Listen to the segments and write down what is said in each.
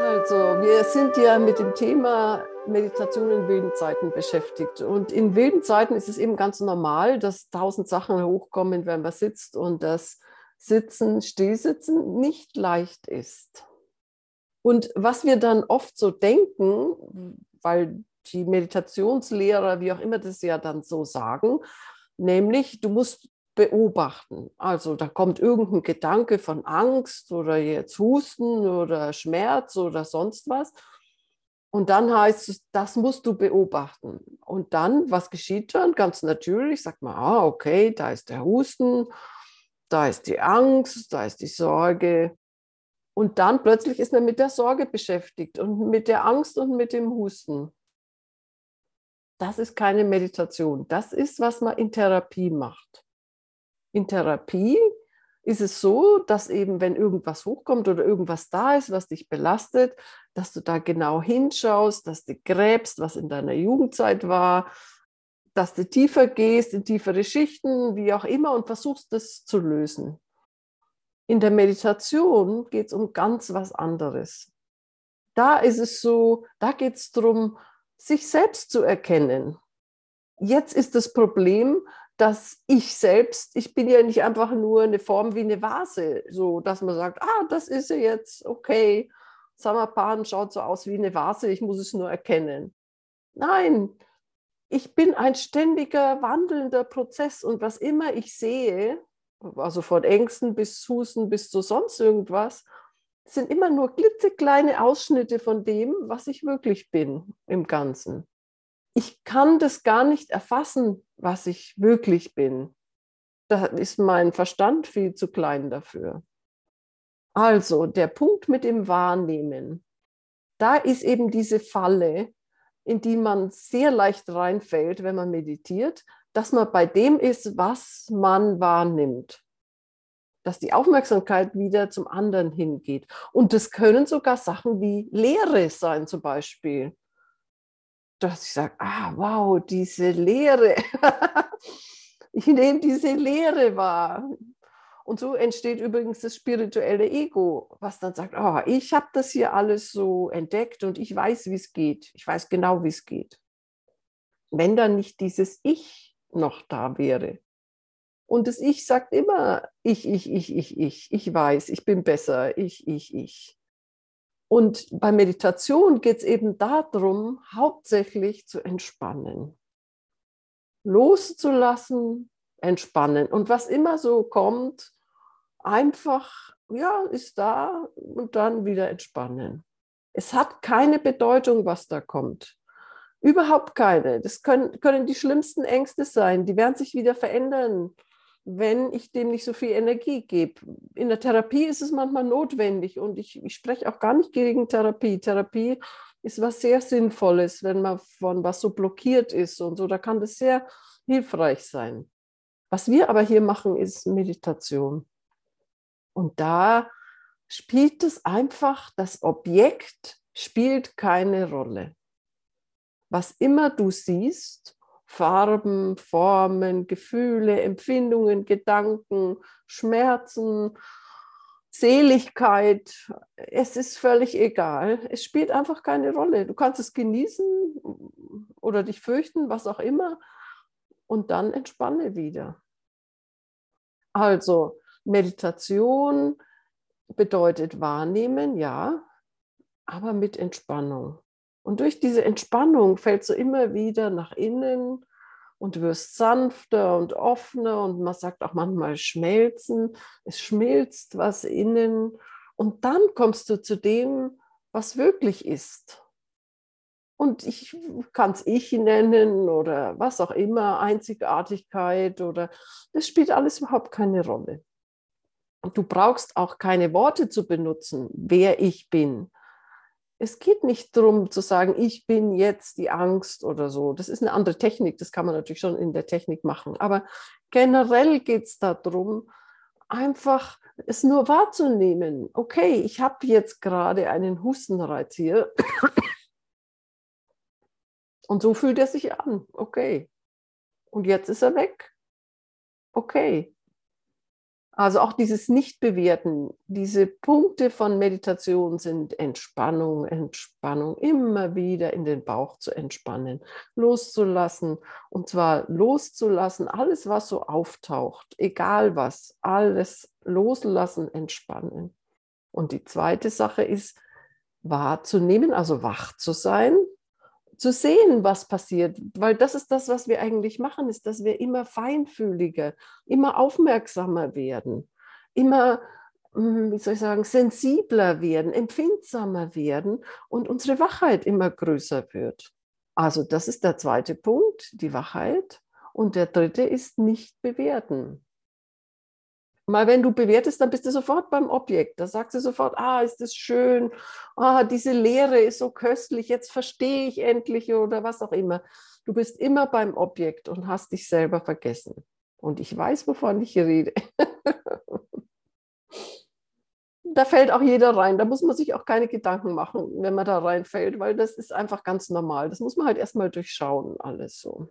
Also, wir sind ja mit dem Thema Meditation in wilden Zeiten beschäftigt. Und in wilden Zeiten ist es eben ganz normal, dass tausend Sachen hochkommen, wenn man sitzt und das Sitzen, Stillsitzen nicht leicht ist. Und was wir dann oft so denken, weil die Meditationslehrer, wie auch immer das ja dann so sagen, nämlich du musst beobachten. Also da kommt irgendein Gedanke von Angst oder jetzt Husten oder Schmerz oder sonst was. Und dann heißt es, das musst du beobachten. Und dann, was geschieht dann? Ganz natürlich sagt man, ah, okay, da ist der Husten, da ist die Angst, da ist die Sorge. Und dann plötzlich ist man mit der Sorge beschäftigt und mit der Angst und mit dem Husten. Das ist keine Meditation. Das ist, was man in Therapie macht. In Therapie ist es so, dass eben, wenn irgendwas hochkommt oder irgendwas da ist, was dich belastet, dass du da genau hinschaust, dass du gräbst, was in deiner Jugendzeit war, dass du tiefer gehst, in tiefere Schichten, wie auch immer, und versuchst, das zu lösen. In der Meditation geht es um ganz was anderes. Da ist es so, da geht es darum, sich selbst zu erkennen. Jetzt ist das Problem, dass ich selbst, ich bin ja nicht einfach nur eine Form wie eine Vase, so dass man sagt, ah, das ist ja jetzt okay, Samapan schaut so aus wie eine Vase, ich muss es nur erkennen. Nein, ich bin ein ständiger wandelnder Prozess und was immer ich sehe, also von Ängsten bis Husten bis zu sonst irgendwas, sind immer nur klitzekleine Ausschnitte von dem, was ich wirklich bin im Ganzen ich kann das gar nicht erfassen, was ich wirklich bin. Da ist mein Verstand viel zu klein dafür. Also der Punkt mit dem Wahrnehmen, da ist eben diese Falle, in die man sehr leicht reinfällt, wenn man meditiert, dass man bei dem ist, was man wahrnimmt. Dass die Aufmerksamkeit wieder zum anderen hingeht. Und das können sogar Sachen wie Leere sein zum Beispiel dass ich sage, ah, wow, diese Lehre. ich nehme diese Lehre wahr. Und so entsteht übrigens das spirituelle Ego, was dann sagt, oh, ich habe das hier alles so entdeckt und ich weiß, wie es geht. Ich weiß genau, wie es geht. Wenn dann nicht dieses Ich noch da wäre. Und das Ich sagt immer, ich, ich, ich, ich, ich, ich weiß, ich bin besser, ich, ich, ich. Und bei Meditation geht es eben darum, hauptsächlich zu entspannen. Loszulassen, entspannen. Und was immer so kommt, einfach, ja, ist da und dann wieder entspannen. Es hat keine Bedeutung, was da kommt. Überhaupt keine. Das können, können die schlimmsten Ängste sein. Die werden sich wieder verändern wenn ich dem nicht so viel Energie gebe. In der Therapie ist es manchmal notwendig und ich, ich spreche auch gar nicht gegen Therapie. Therapie ist was sehr Sinnvolles, wenn man von was so blockiert ist und so. Da kann das sehr hilfreich sein. Was wir aber hier machen, ist Meditation. Und da spielt es einfach, das Objekt spielt keine Rolle. Was immer du siehst, Farben, Formen, Gefühle, Empfindungen, Gedanken, Schmerzen, Seligkeit. Es ist völlig egal. Es spielt einfach keine Rolle. Du kannst es genießen oder dich fürchten, was auch immer, und dann entspanne wieder. Also Meditation bedeutet wahrnehmen, ja, aber mit Entspannung. Und durch diese Entspannung fällst du immer wieder nach innen und wirst sanfter und offener und man sagt auch manchmal schmelzen. Es schmilzt was innen und dann kommst du zu dem, was wirklich ist. Und ich kann es ich nennen oder was auch immer, Einzigartigkeit oder das spielt alles überhaupt keine Rolle. Und du brauchst auch keine Worte zu benutzen, wer ich bin es geht nicht darum zu sagen, ich bin jetzt die Angst oder so. Das ist eine andere Technik, das kann man natürlich schon in der Technik machen. Aber generell geht es darum, einfach es nur wahrzunehmen. Okay, ich habe jetzt gerade einen Hustenreiz hier. Und so fühlt er sich an. Okay. Und jetzt ist er weg. Okay. Also auch dieses Nicht-Bewerten, diese Punkte von Meditation sind Entspannung, Entspannung, immer wieder in den Bauch zu entspannen, loszulassen. Und zwar loszulassen, alles, was so auftaucht, egal was, alles loslassen, entspannen. Und die zweite Sache ist, wahrzunehmen, also wach zu sein, zu sehen, was passiert, weil das ist das, was wir eigentlich machen, ist, dass wir immer feinfühliger, immer aufmerksamer werden, immer, hm, wie soll ich sagen, sensibler werden, empfindsamer werden und unsere Wachheit immer größer wird. Also das ist der zweite Punkt, die Wachheit. Und der dritte ist nicht bewerten. Mal wenn du bewertest, dann bist du sofort beim Objekt. Da sagst du sofort, ah, ist das schön, ah, diese Lehre ist so köstlich, jetzt verstehe ich endlich oder was auch immer. Du bist immer beim Objekt und hast dich selber vergessen. Und ich weiß, wovon ich rede. da fällt auch jeder rein. Da muss man sich auch keine Gedanken machen, wenn man da reinfällt, weil das ist einfach ganz normal. Das muss man halt erstmal durchschauen, alles so.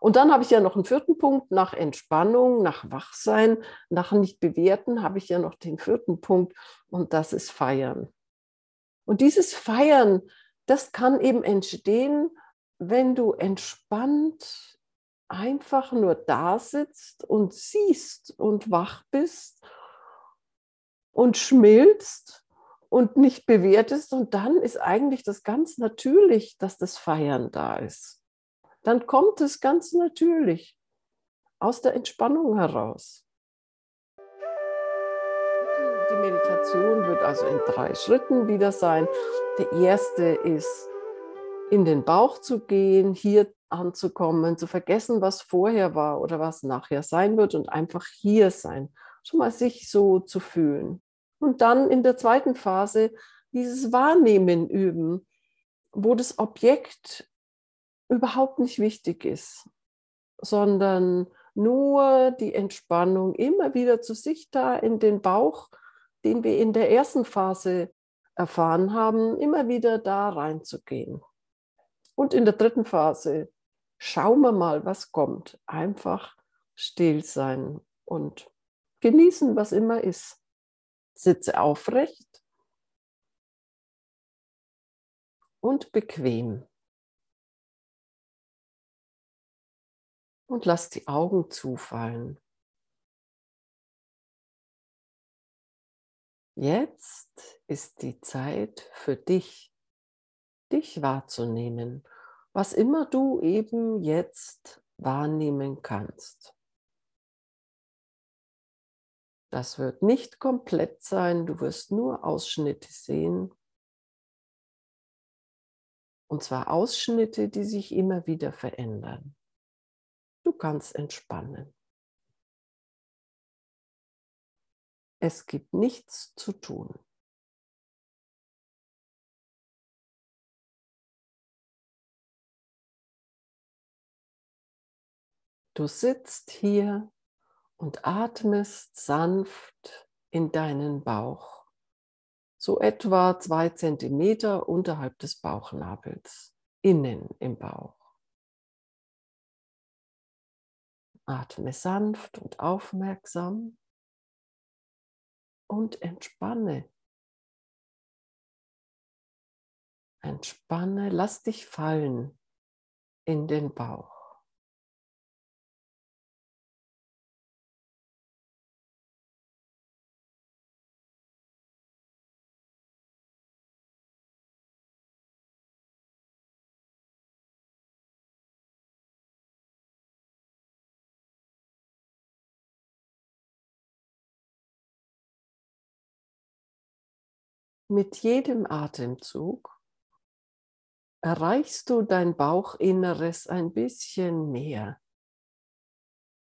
Und dann habe ich ja noch einen vierten Punkt, nach Entspannung, nach Wachsein, nach Nicht-Bewerten habe ich ja noch den vierten Punkt und das ist Feiern. Und dieses Feiern, das kann eben entstehen, wenn du entspannt einfach nur da sitzt und siehst und wach bist und schmilzt und nicht bewertest. Und dann ist eigentlich das ganz natürlich, dass das Feiern da ist dann kommt es ganz natürlich aus der Entspannung heraus. Die Meditation wird also in drei Schritten wieder sein. Der erste ist, in den Bauch zu gehen, hier anzukommen, zu vergessen, was vorher war oder was nachher sein wird und einfach hier sein, schon mal sich so zu fühlen. Und dann in der zweiten Phase dieses Wahrnehmen üben, wo das Objekt überhaupt nicht wichtig ist, sondern nur die Entspannung immer wieder zu sich da in den Bauch, den wir in der ersten Phase erfahren haben, immer wieder da reinzugehen. Und in der dritten Phase schauen wir mal, was kommt. Einfach still sein und genießen, was immer ist. Sitze aufrecht und bequem. Und lass die Augen zufallen. Jetzt ist die Zeit für dich, dich wahrzunehmen, was immer du eben jetzt wahrnehmen kannst. Das wird nicht komplett sein, du wirst nur Ausschnitte sehen. Und zwar Ausschnitte, die sich immer wieder verändern. Kannst entspannen. Es gibt nichts zu tun. Du sitzt hier und atmest sanft in deinen Bauch, so etwa zwei Zentimeter unterhalb des Bauchnabels, innen im Bauch. Atme sanft und aufmerksam und entspanne. Entspanne, lass dich fallen in den Bauch. Mit jedem Atemzug erreichst du dein Bauchinneres ein bisschen mehr.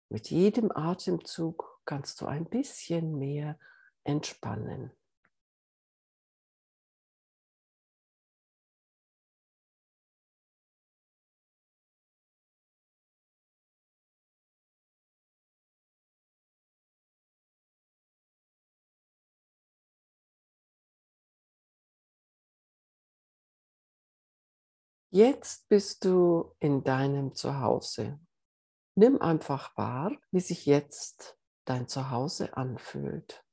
Mit jedem Atemzug kannst du ein bisschen mehr entspannen. Jetzt bist du in deinem Zuhause. Nimm einfach wahr, wie sich jetzt dein Zuhause anfühlt.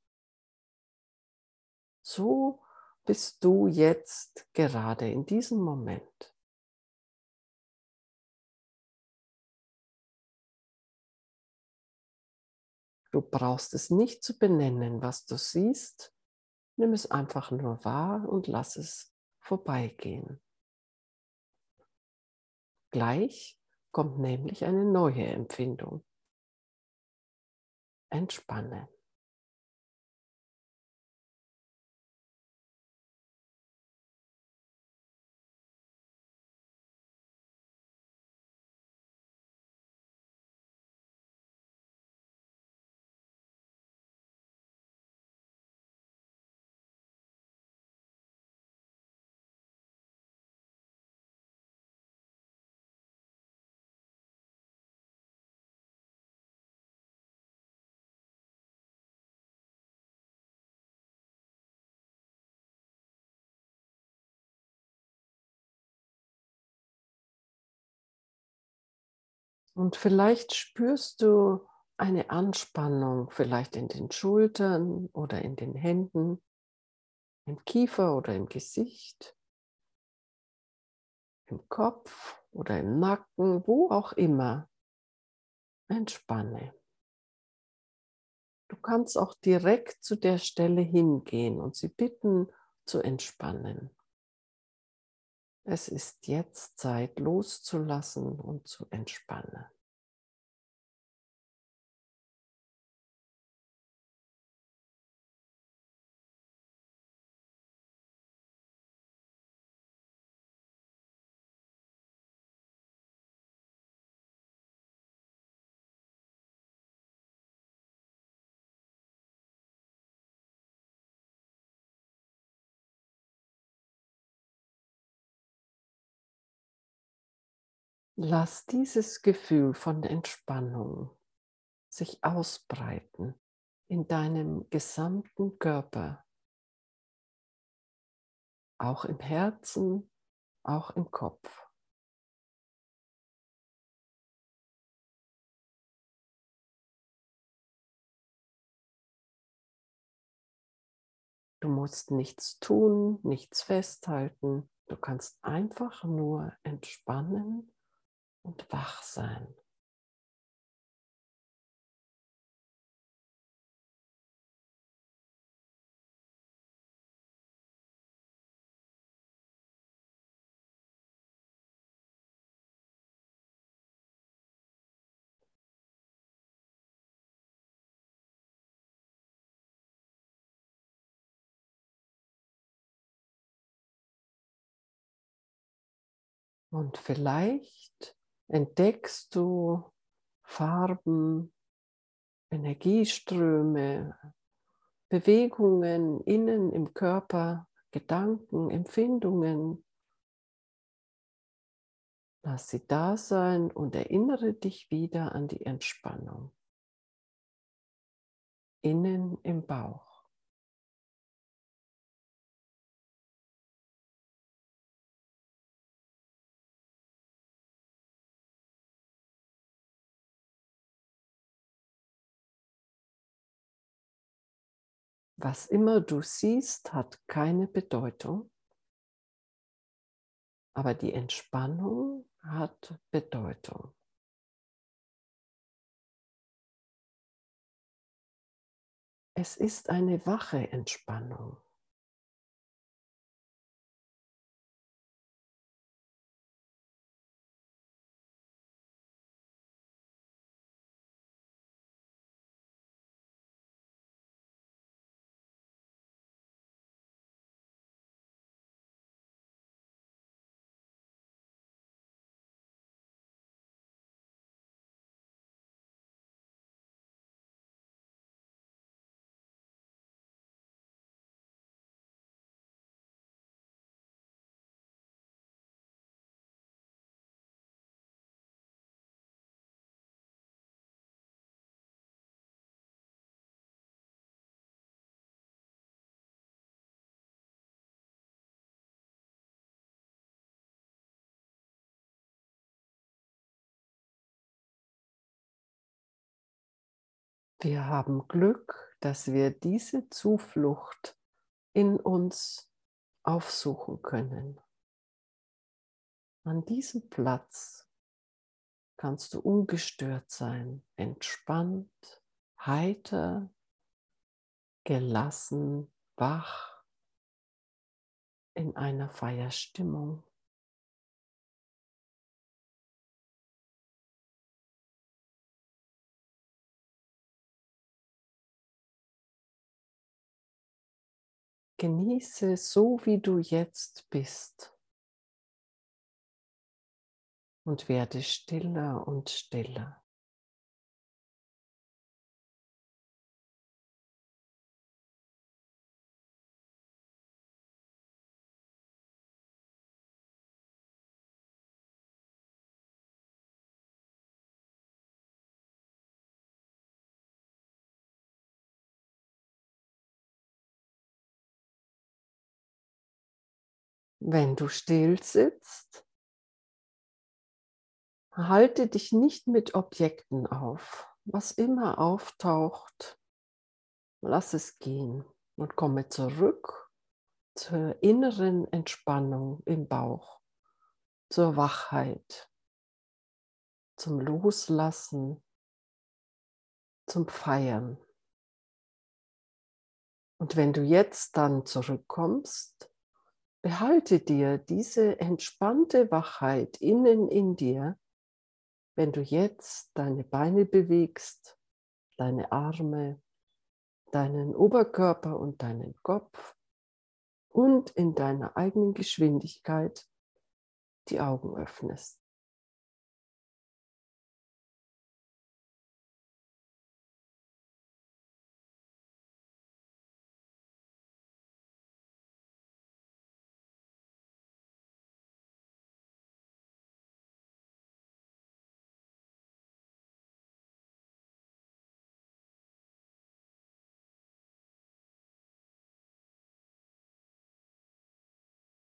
So bist du jetzt gerade in diesem Moment. Du brauchst es nicht zu benennen, was du siehst. Nimm es einfach nur wahr und lass es vorbeigehen. Gleich kommt nämlich eine neue Empfindung. Entspannen. Und vielleicht spürst du eine Anspannung, vielleicht in den Schultern oder in den Händen, im Kiefer oder im Gesicht, im Kopf oder im Nacken, wo auch immer. Entspanne. Du kannst auch direkt zu der Stelle hingehen und sie bitten zu entspannen. Es ist jetzt Zeit loszulassen und zu entspannen. Lass dieses Gefühl von Entspannung sich ausbreiten in deinem gesamten Körper, auch im Herzen, auch im Kopf. Du musst nichts tun, nichts festhalten. Du kannst einfach nur entspannen und wach sein. Und vielleicht entdeckst du Farben, Energieströme, Bewegungen innen im Körper, Gedanken, Empfindungen. Lass sie da sein und erinnere dich wieder an die Entspannung. Innen im Bauch. Was immer du siehst, hat keine Bedeutung, aber die Entspannung hat Bedeutung. Es ist eine wache Entspannung. Wir haben Glück, dass wir diese Zuflucht in uns aufsuchen können. An diesem Platz kannst du ungestört sein, entspannt, heiter, gelassen, wach, in einer Feierstimmung. Genieße so, wie du jetzt bist und werde stiller und stiller. Wenn du still sitzt, halte dich nicht mit Objekten auf. Was immer auftaucht, lass es gehen und komme zurück zur inneren Entspannung im Bauch, zur Wachheit, zum Loslassen, zum Feiern. Und wenn du jetzt dann zurückkommst, Behalte dir diese entspannte Wachheit innen in dir, wenn du jetzt deine Beine bewegst, deine Arme, deinen Oberkörper und deinen Kopf und in deiner eigenen Geschwindigkeit die Augen öffnest.